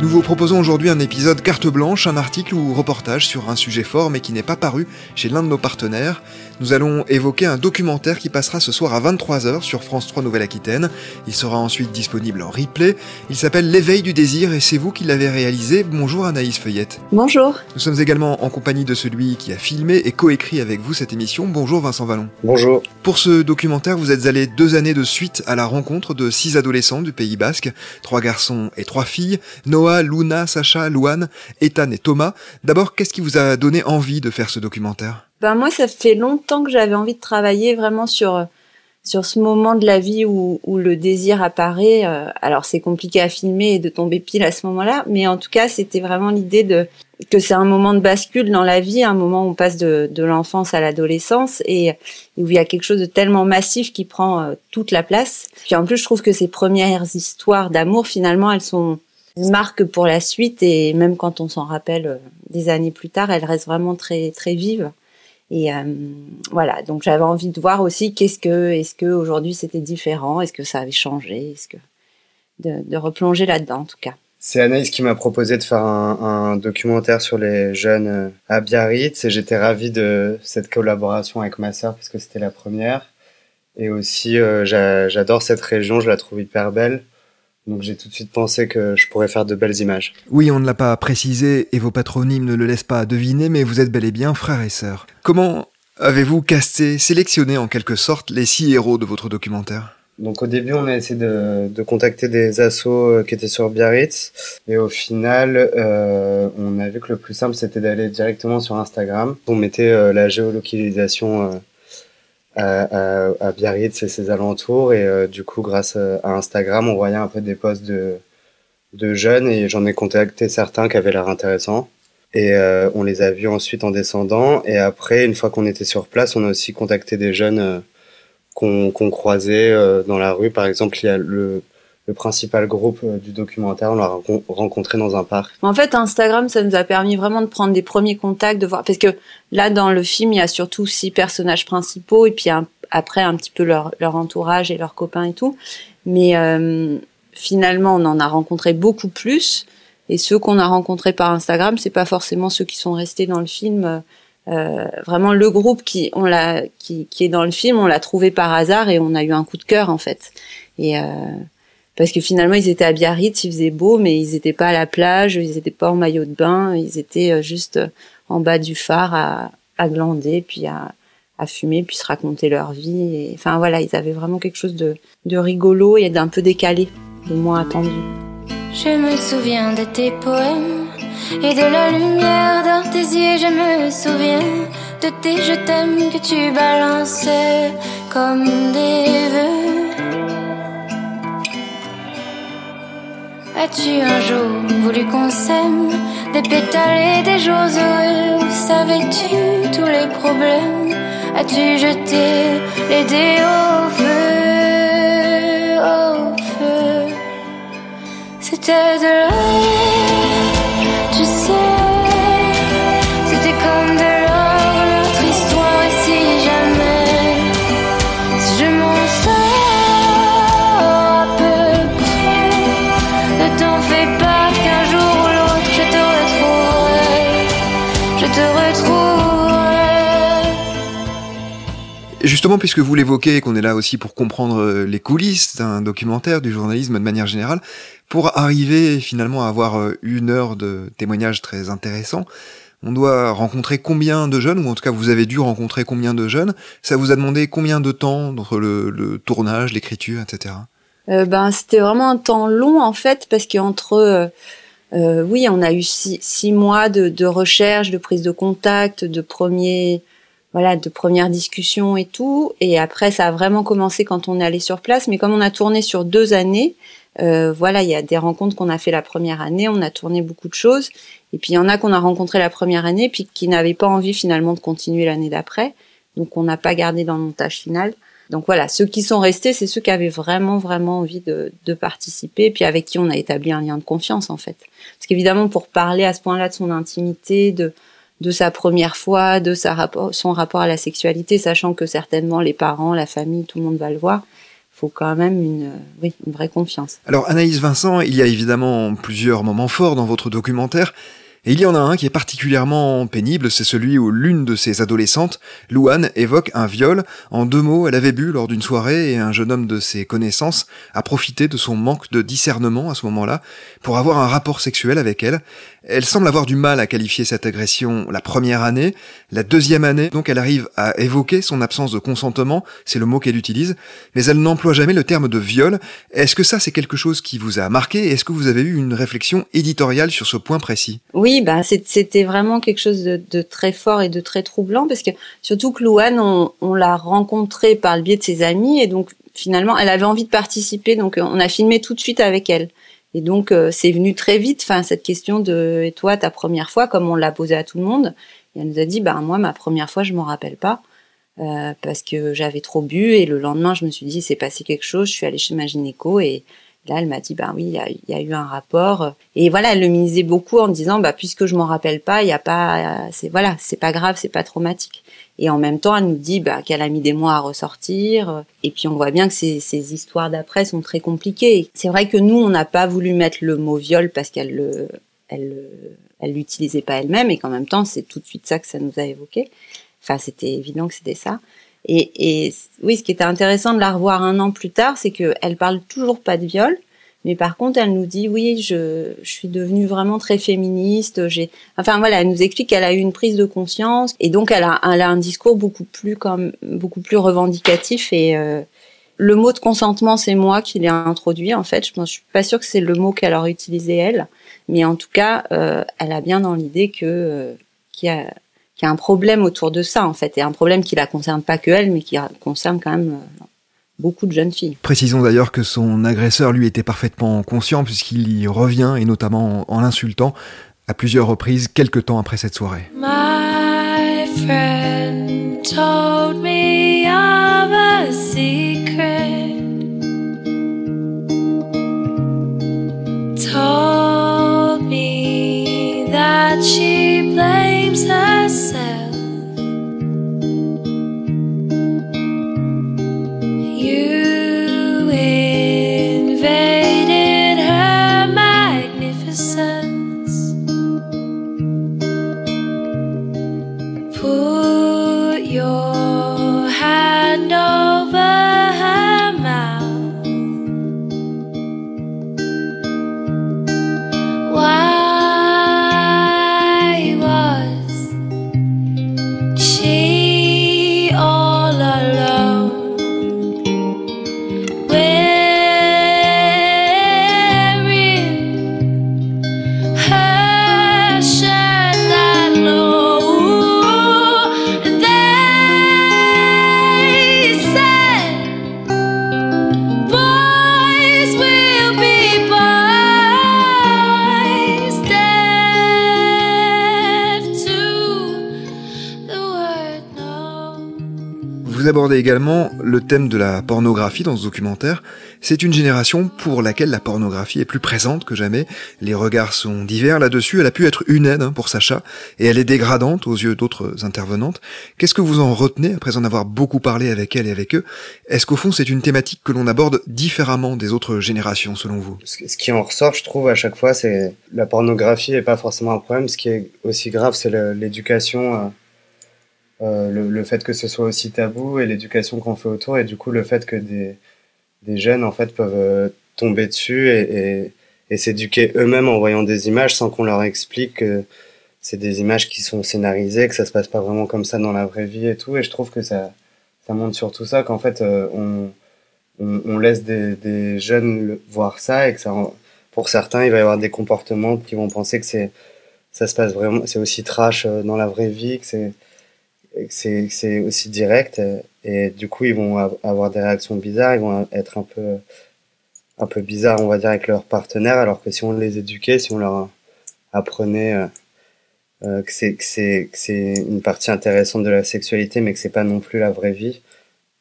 Nous vous proposons aujourd'hui un épisode carte blanche, un article ou reportage sur un sujet fort mais qui n'est pas paru chez l'un de nos partenaires. Nous allons évoquer un documentaire qui passera ce soir à 23h sur France 3 Nouvelle-Aquitaine. Il sera ensuite disponible en replay. Il s'appelle L'éveil du désir et c'est vous qui l'avez réalisé. Bonjour Anaïs Feuillette. Bonjour. Nous sommes également en compagnie de celui qui a filmé et coécrit avec vous cette émission. Bonjour Vincent Vallon. Bonjour. Pour ce documentaire, vous êtes allé deux années de suite à la rencontre de six adolescents du Pays Basque, trois garçons et trois filles, Noah, Luna, Sacha, Louane, Ethan et Thomas. D'abord, qu'est-ce qui vous a donné envie de faire ce documentaire? Ben moi, ça fait longtemps que j'avais envie de travailler vraiment sur euh, sur ce moment de la vie où, le désir apparaît. Euh, alors c'est compliqué à filmer et de tomber pile à ce moment-là, mais en tout cas c'était vraiment l'idée de que c'est un moment de bascule dans la vie, un moment où on passe de, l'enfance à l'adolescence et, où il y a quelque chose de tellement massif qui prend euh, toute la place. Puis en plus je trouve que ces premières histoires d'amour finalement elles sont marque pour la suite et même quand on s'en rappelle des années plus tard, elles restent vraiment très très vives. Et euh, voilà, donc j'avais envie de voir aussi qu'est-ce que, est-ce que aujourd'hui c'était différent, est-ce que ça avait changé, est-ce que de, replonger là-dedans en tout cas. C'est Anaïs qui m'a proposé de faire un, documentaire sur les jeunes euh, à Biarritz et j'étais ravi de cette collaboration avec ma sœur parce que c'était la première. Et aussi, euh, j'adore cette région, je la trouve hyper belle. Donc j'ai tout de suite pensé que je pourrais faire de belles images. Oui, on ne l'a pas précisé et vos patronymes ne le laissent pas deviner, mais vous êtes bel et bien frères et sœurs. Comment avez-vous casté, sélectionné en quelque sorte les six héros de votre documentaire? Donc au début, on a essayé de, de contacter des assos euh, qui étaient sur Biarritz, et au final, euh, on a vu que le plus simple c'était d'aller directement sur Instagram. On mettait euh, la géolocalisation à, à, Biarritz et ses alentours. Et euh, du coup, grâce à Instagram, on voyait un peu des posts de, de jeunes et j'en ai contacté certains qui avaient l'air intéressants. Et euh, on les a vus ensuite en descendant. Et après, une fois qu'on était sur place, on a aussi contacté des jeunes euh, qu'on croisait dans la rue. Par exemple, il y a le, le principal groupe euh, du documentaire. On l'a rencontré dans un parc. En fait, Instagram, ça nous a permis vraiment de prendre des premiers contacts, de voir parce que là, dans le film, il y a surtout six personnages principaux et puis après un petit peu leur, leur entourage et leurs copains et tout. Mais euh, finalement, on en a rencontré beaucoup plus. Et ceux qu'on a rencontrés par Instagram, c'est pas forcément ceux qui sont restés dans le film. Euh, vraiment, le groupe qui, on l'a, qui, qui est dans le film, on l'a trouvé par hasard et on a eu un coup de cœur en fait. Et euh, parce que finalement ils étaient à Biarritz, il faisait beau, mais ils n'étaient pas à la plage, ils n'étaient pas en maillot de bain, ils étaient euh, juste euh, en bas du phare à, glander, puis à, fumer, puis se raconter leur vie. Et, enfin voilà, ils avaient vraiment quelque chose de, rigolo et d'un peu décalé, de moins attendu. Je me souviens de tes poèmes et de la lumière yeux. Je me souviens de tes je t'aime que tu balançais comme des As-tu un jour voulu qu'on s'aime? Des pétales et des jours heureux savais-tu tous les problèmes? As-tu jeté les dés au feu? Au feu. C'était de l'or Justement, puisque vous l'évoquez qu'on est là aussi pour comprendre euh, les coulisses d'un documentaire, du journalisme de manière générale, pour arriver finalement à avoir euh, une heure de témoignages très intéressants, on doit rencontrer combien de jeunes, ou en tout cas vous avez dû rencontrer combien de jeunes? Ça vous a demandé combien de temps entre le tournage, l'écriture, etc. Euh, ben, c'était vraiment un temps long en fait, parce qu'entre... Euh, euh, oui, on a eu six, mois de, de, recherche, de prise de contact, de premiers voilà, de premières discussions et tout. Et après, ça a vraiment commencé quand on est allé sur place. Mais comme on a tourné sur deux années, euh, voilà, il y a des rencontres qu'on a fait la première année, on a tourné beaucoup de choses. Et puis il y en a qu'on a rencontré la première année, puis qui n'avaient pas envie finalement de continuer l'année d'après. Donc on n'a pas gardé dans le montage final. Donc voilà, ceux qui sont restés, c'est ceux qui avaient vraiment, vraiment envie de, de participer, puis avec qui on a établi un lien de confiance en fait. Parce qu'évidemment, pour parler à ce point-là de son intimité, de, de sa première fois, de sa rapport, son rapport à la sexualité, sachant que certainement les parents, la famille, tout le monde va le voir, faut quand même une, oui, une vraie confiance. Alors Anaïs Vincent, il y a évidemment plusieurs moments forts dans votre documentaire. Et il y en a un qui est particulièrement pénible, c'est celui où l'une de ses adolescentes, Louane, évoque un viol. En deux mots, elle avait bu lors d'une soirée et un jeune homme de ses connaissances a profité de son manque de discernement à ce moment-là pour avoir un rapport sexuel avec elle. Elle semble avoir du mal à qualifier cette agression la première année. La deuxième année, donc, elle arrive à évoquer son absence de consentement, c'est le mot qu'elle utilise, mais elle n'emploie jamais le terme de viol. Est-ce que ça, c'est quelque chose qui vous a marqué? Est-ce que vous avez eu une réflexion éditoriale sur ce point précis? Bah, c'était vraiment quelque chose de, très fort et de très troublant, parce que surtout que Louane, on, l'a rencontrée par le biais de ses amis, et donc finalement, elle avait envie de participer, donc on a filmé tout de suite avec elle. Et donc, euh, c'est venu très vite, enfin, cette question de, et toi, ta première fois, comme on l'a posé à tout le monde. Et elle nous a dit, bah, moi, ma première fois, je m'en rappelle pas, euh, parce que j'avais trop bu, et le lendemain, je me suis dit, c'est passé quelque chose, je suis allée chez ma gynéco, et là, elle m'a dit, bah oui, il y a, eu un rapport. Et voilà, elle le misait beaucoup en disant, bah, puisque je m'en rappelle pas, il y a pas, c'est, voilà, c'est pas grave, c'est pas traumatique. Et en même temps, elle nous dit bah, qu'elle a mis des mois à ressortir. Et puis on voit bien que ces, ces histoires d'après sont très compliquées. C'est vrai que nous, on n'a pas voulu mettre le mot viol parce qu'elle le, elle, elle l'utilisait pas elle-même et qu'en même temps, c'est tout de suite ça que ça nous a évoqué. Enfin, c'était évident que c'était ça. Et, et oui, ce qui était intéressant de la revoir un an plus tard, c'est qu'elle parle toujours pas de viol, mais par contre, elle nous dit oui, je, je suis devenue vraiment très féministe. J'ai, enfin voilà, elle nous explique qu'elle a eu une prise de conscience et donc elle a, elle a un discours beaucoup plus comme beaucoup plus revendicatif et euh, le mot de consentement, c'est moi qui l'ai introduit en fait. Je pense, suis pas sûre que c'est le mot qu'elle aurait utilisé elle, mais en tout cas, euh, elle a bien dans l'idée que euh, qu'il y a qu'il y a un problème autour de ça en fait, et un problème qui la concerne pas que elle, mais qui concerne quand même beaucoup de jeunes filles. Précisons d'ailleurs que son agresseur lui était parfaitement conscient puisqu'il y revient et notamment en, l'insultant à plusieurs reprises quelques temps après cette soirée. My friend told me of a secret. Abordez également le thème de la pornographie dans ce documentaire. C'est une génération pour laquelle la pornographie est plus présente que jamais. Les regards sont divers là-dessus. Elle a pu être une aide hein, pour Sacha et elle est dégradante aux yeux d'autres intervenantes. Qu'est-ce que vous en retenez après en avoir beaucoup parlé avec elle et avec eux? Est-ce qu'au fond c'est une thématique que l'on aborde différemment des autres générations selon vous? Ce qui en ressort, je trouve, à chaque fois, c'est la pornographie n'est pas forcément un problème. Ce qui est aussi grave, c'est l'éducation euh, euh, le, le, fait que ce soit aussi tabou et l'éducation qu'on fait autour et du coup le fait que des, des jeunes en fait peuvent euh, tomber dessus et, et, et s'éduquer eux-mêmes en voyant des images sans qu'on leur explique que c'est des images qui sont scénarisées, que ça se passe pas vraiment comme ça dans la vraie vie et tout. Et je trouve que ça, ça montre surtout ça qu'en fait euh, on, on, on, laisse des, des jeunes voir ça et que ça, pour certains, il va y avoir des comportements qui vont penser que c'est ça se passe vraiment, c'est aussi trash dans la vraie vie, que c'est c'est aussi direct et du coup ils vont avoir des réactions bizarres, ils vont être un peu un peu bizarres on va dire avec leurs partenaires alors que si on les éduquait, si on leur apprenait euh, euh que c'est que c'est c'est une partie intéressante de la sexualité mais que c'est pas non plus la vraie vie,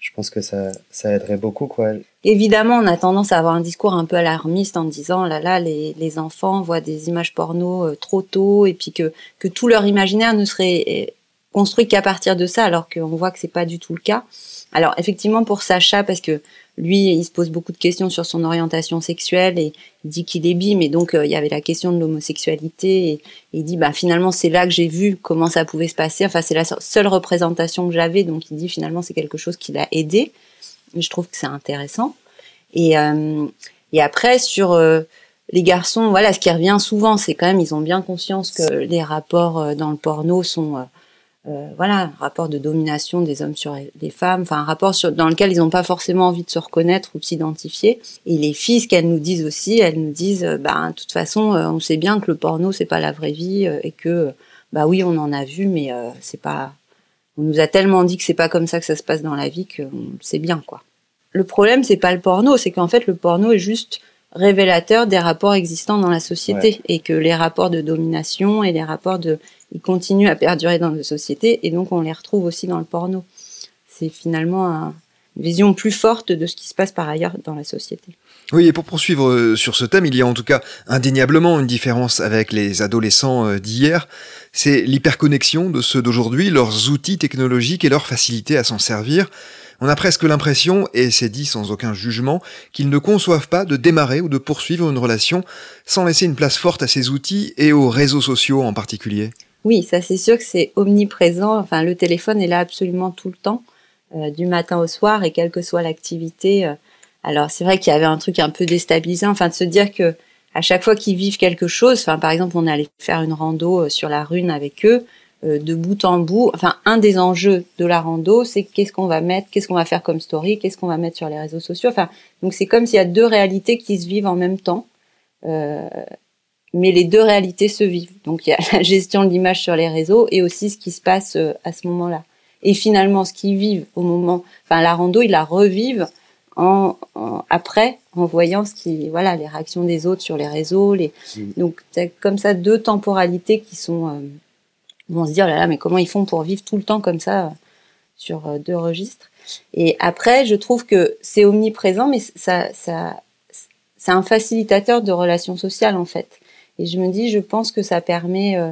je pense que ça, ça aiderait beaucoup, quoi. Évidemment, on a tendance à avoir un discours un peu alarmiste en disant, là là, les, les enfants voient des images porno euh, trop tôt et puis que, que tout leur imaginaire ne serait construit qu'à partir de ça, alors qu'on voit que c'est pas du tout le cas. Alors effectivement pour Sacha, parce que lui, il se pose beaucoup de questions sur son orientation sexuelle et il dit qu'il est bi, mais donc euh, il y avait la question de l'homosexualité et, il dit bah finalement c'est là que j'ai vu comment ça pouvait se passer. Enfin c'est la seule représentation que j'avais, donc il dit finalement c'est quelque chose qui l'a aidé. Je trouve que c'est intéressant. Et euh, et après sur euh, les garçons, voilà, ce qui revient souvent, c'est quand même ils ont bien conscience que les rapports dans le porno sont euh, voilà, un rapport de domination des hommes sur les femmes, enfin un rapport sur, dans lequel ils n'ont pas forcément envie de se reconnaître ou de s'identifier. Et les filles, ce qu'elles nous disent aussi, elles nous disent, euh, bah, de toute façon, euh, on sait bien que le porno c'est pas la vraie vie et que, bah oui, on en a vu, mais c'est pas, on nous a tellement dit que c'est pas comme ça que ça se passe dans la vie que c'est bien quoi. Le problème c'est pas le porno, c'est qu'en fait le porno est juste révélateur des rapports existants dans la société et que les rapports de domination et les rapports de ils continuent à perdurer dans nos sociétés et donc on les retrouve aussi dans le porno. C'est finalement une vision plus forte de ce qui se passe par ailleurs dans la société. Oui, et pour poursuivre euh, sur ce thème, il y a en tout cas indéniablement une différence avec les adolescents euh, d'hier. C'est l'hyperconnexion de ceux d'aujourd'hui, leurs outils technologiques et leur facilité à s'en servir. On a presque l'impression, et c'est dit sans aucun jugement, qu'ils ne conçoivent pas de démarrer ou de poursuivre une relation sans laisser une place forte à ces outils et aux réseaux sociaux en particulier. Oui, ça c'est sûr que c'est omniprésent. Enfin, le téléphone est là absolument tout le temps, euh, du matin au soir et quelle que soit l'activité. Euh. alors c'est vrai qu'il y avait un truc un peu déstabilisant, enfin de se dire que à chaque fois qu'ils vivent quelque chose, enfin par exemple on allait faire une rando euh, sur la rune avec eux, de bout en bout. Enfin un des enjeux de la rando, c'est qu'est-ce qu'on va mettre, qu'est-ce qu'on va faire comme story, qu'est-ce qu'on va mettre sur les réseaux sociaux. Enfin donc c'est comme s'il y a deux réalités qui se vivent en même temps. Mais les deux réalités se vivent. Donc il y a la gestion de l'image sur les réseaux et aussi ce qui se passe euh, à ce moment-là. Et finalement, ce qu'ils vivent au moment, enfin la rando, ils la revivent en, après, en voyant ce qui, voilà, les réactions des autres sur les réseaux. Les, mm. donc comme ça deux temporalités qui sont, euh, vont se dire oh là là, mais comment ils font pour vivre tout le temps comme ça euh, sur euh, deux registres. Et après, je trouve que c'est omniprésent, mais ça, ça, c'est un facilitateur de relations sociales en fait. Et je me dis, je pense que ça permet, euh,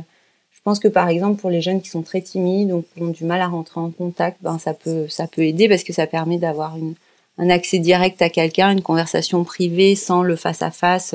je pense que par exemple pour les jeunes qui sont très timides ou qui ont du mal à rentrer en contact, ben ça peut, ça peut aider parce que ça permet d'avoir une, un accès direct à quelqu'un, une conversation privée sans le face à face.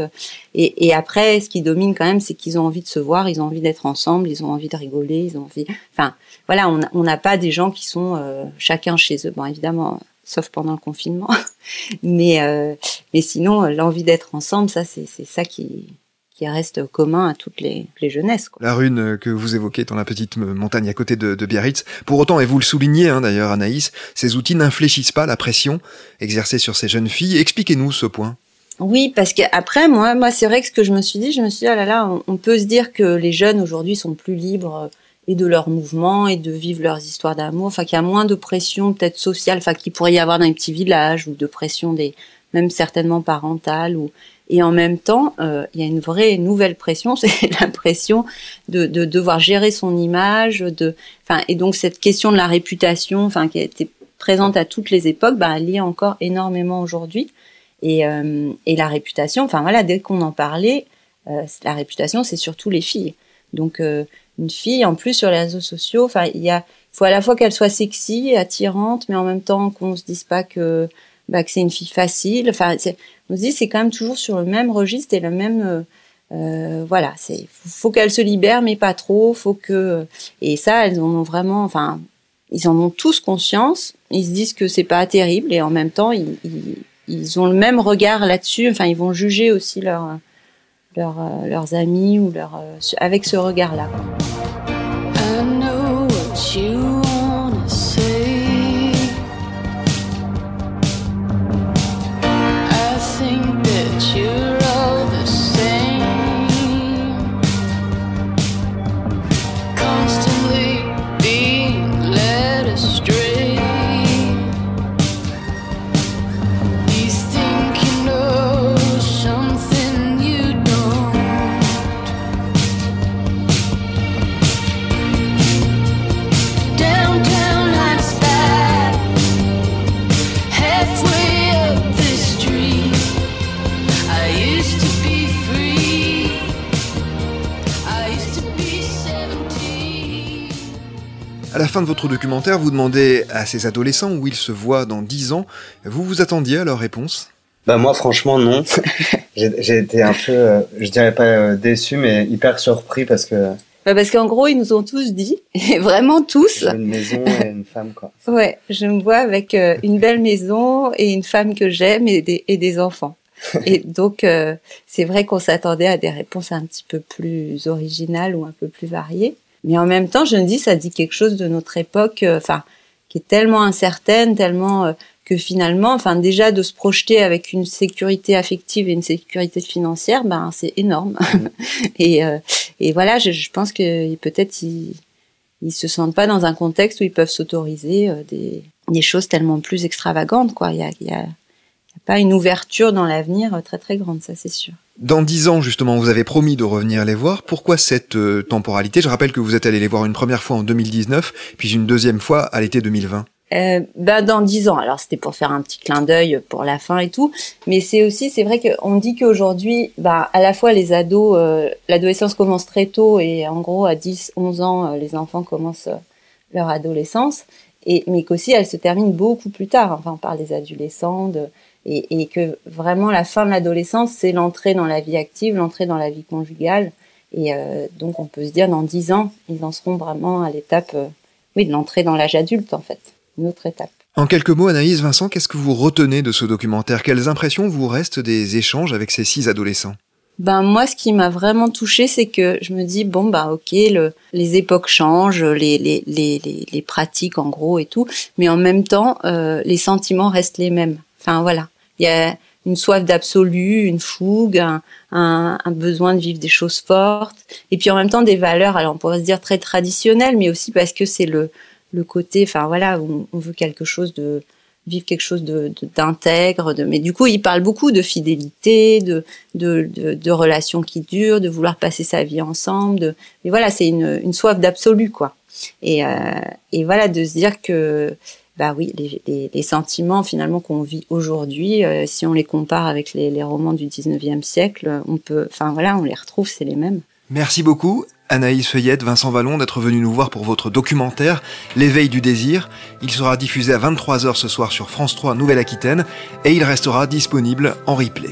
Et, après, ce qui domine quand même, c'est qu'ils ont envie de se voir, ils ont envie d'être ensemble, ils ont envie de rigoler, ils ont envie. Enfin, voilà, on n'a pas des gens qui sont euh, chacun chez eux. Bon, évidemment, sauf pendant le confinement, mais euh, mais sinon, l'envie d'être ensemble, ça, c'est ça qui qui reste commun à toutes les, les jeunesses. Quoi. La rune que vous évoquez dans la petite montagne à côté de, de Biarritz, pour autant, et vous le soulignez hein, d'ailleurs Anaïs, ces outils n'infléchissent pas la pression exercée sur ces jeunes filles. Expliquez-nous ce point. Oui, parce qu'après, moi, moi c'est vrai que ce que je me suis dit, je me suis dit, ah là là, on, peut se dire que les jeunes aujourd'hui sont plus libres euh, et de leurs mouvements et de vivre leurs histoires d'amour, enfin qu'il y a moins de pression peut-être sociale, enfin qu'il pourrait y avoir dans les petits villages ou de pression des, même certainement parentale ou et en même temps, euh, il y a une vraie nouvelle pression, c'est la pression de, de, devoir gérer son image, de, enfin, et donc cette question de la réputation, enfin, qui a été présente à toutes les époques, bah, elle y est encore énormément aujourd'hui. Et, euh, et la réputation, enfin voilà, dès qu'on en parlait, euh, la réputation, c'est surtout les filles. Donc euh, une fille, en plus sur les réseaux sociaux, enfin, il y a, faut à la fois qu'elle soit sexy, attirante, mais en même temps qu'on se dise pas que bah, que c'est une fille facile. Enfin, on se dit c'est quand même toujours sur le même registre et le même. Euh, euh voilà, c'est faut, qu'elle se libère, mais pas trop. Faut que et ça, elles en ont vraiment. Enfin, ils en ont tous conscience. Ils se disent que c'est pas terrible et en même temps, ils, ils, ont le même regard là-dessus. Enfin, ils vont juger aussi leur, leur, euh, leurs amis ou leur euh, avec ce regard-là. La fin de votre documentaire, vous demandez à ces adolescents où ils se voient dans 10 ans. Vous vous attendiez à leur réponse? Bah moi franchement non. J'ai été un peu, euh, je dirais pas euh, déçu, mais hyper surpris parce que bah parce qu'en gros, ils nous ont tous dit, et vraiment tous. une maison et une femme, quoi. Ouais, je me vois avec euh, une belle maison et une femme que j'aime et des, et des enfants. et donc, euh, c'est vrai qu'on s'attendait à des réponses un petit peu plus originales ou un peu plus variées. Mais en même temps, je me dis, ça dit quelque chose de notre époque, euh, enfin, qui est tellement incertaine, tellement que finalement, enfin déjà de se projeter avec une sécurité affective et une sécurité financière, ben c'est énorme. Et, euh, et voilà, je, je pense que peut-être ils, ils se sentent pas dans un contexte où ils peuvent s'autoriser euh, des, des choses tellement plus extravagantes, quoi. Il y a, y a, pas une ouverture dans l'avenir très très grande, ça c'est sûr. Dans dix ans, justement, vous avez promis de revenir les voir. Pourquoi cette euh, temporalité? Je rappelle que vous êtes allé les voir une première fois en 2019, puis une deuxième fois à l'été 2020 euh, bah dans dix ans. Alors c'était pour faire un petit clin d'œil pour la fin et tout, mais c'est aussi c'est vrai qu'on dit qu'aujourd'hui, bah à la fois les ados, euh, l'adolescence commence très tôt et en gros à 10, 11 ans, euh, les enfants commencent leur adolescence, et mais qu'aussi elle se termine beaucoup plus tard. Enfin on parle des adolescents, de, et, et que vraiment la fin de l'adolescence c'est l'entrée dans la vie active, l'entrée dans la vie conjugale, et donc on peut se dire dans dix ans ils en seront vraiment à l'étape, oui de l'entrée dans l'âge adulte en fait. Une autre étape. En quelques mots, Anaïs Vincent, qu'est-ce que vous retenez de ce documentaire? Quelles impressions vous restent des échanges avec ces six adolescents? Ben moi, ce qui m'a vraiment touchée, c'est que je me dis bon bah ok, le, les époques changent, les, les, les, les, pratiques en gros et tout, mais en même temps, euh, les sentiments restent les mêmes. Enfin voilà, il y a une soif d'absolu, une fougue, un, besoin de vivre des choses fortes, et puis en même temps des valeurs. Alors on pourrait se dire très traditionnelles, mais aussi parce que c'est le le côté, enfin voilà, on, veut quelque chose de vivre quelque chose d'intègre, mais du coup il parle beaucoup de fidélité, de de, de, relations qui durent, de vouloir passer sa vie ensemble, mais voilà c'est une, une soif d'absolu quoi. Et, euh, et voilà de se dire que bah oui les, sentiments finalement qu'on vit aujourd'hui, euh, si on les compare avec les, romans du 19e siècle, on peut, enfin voilà on les retrouve c'est les mêmes. Merci beaucoup. Anaïs Feuillette, Vincent Vallon d'être venus nous voir pour votre documentaire L'éveil du désir. Il sera diffusé à 23h ce soir sur France 3 Nouvelle-Aquitaine et il restera disponible en replay.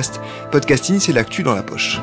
Podcast. Podcasting, c'est l'actu dans la poche.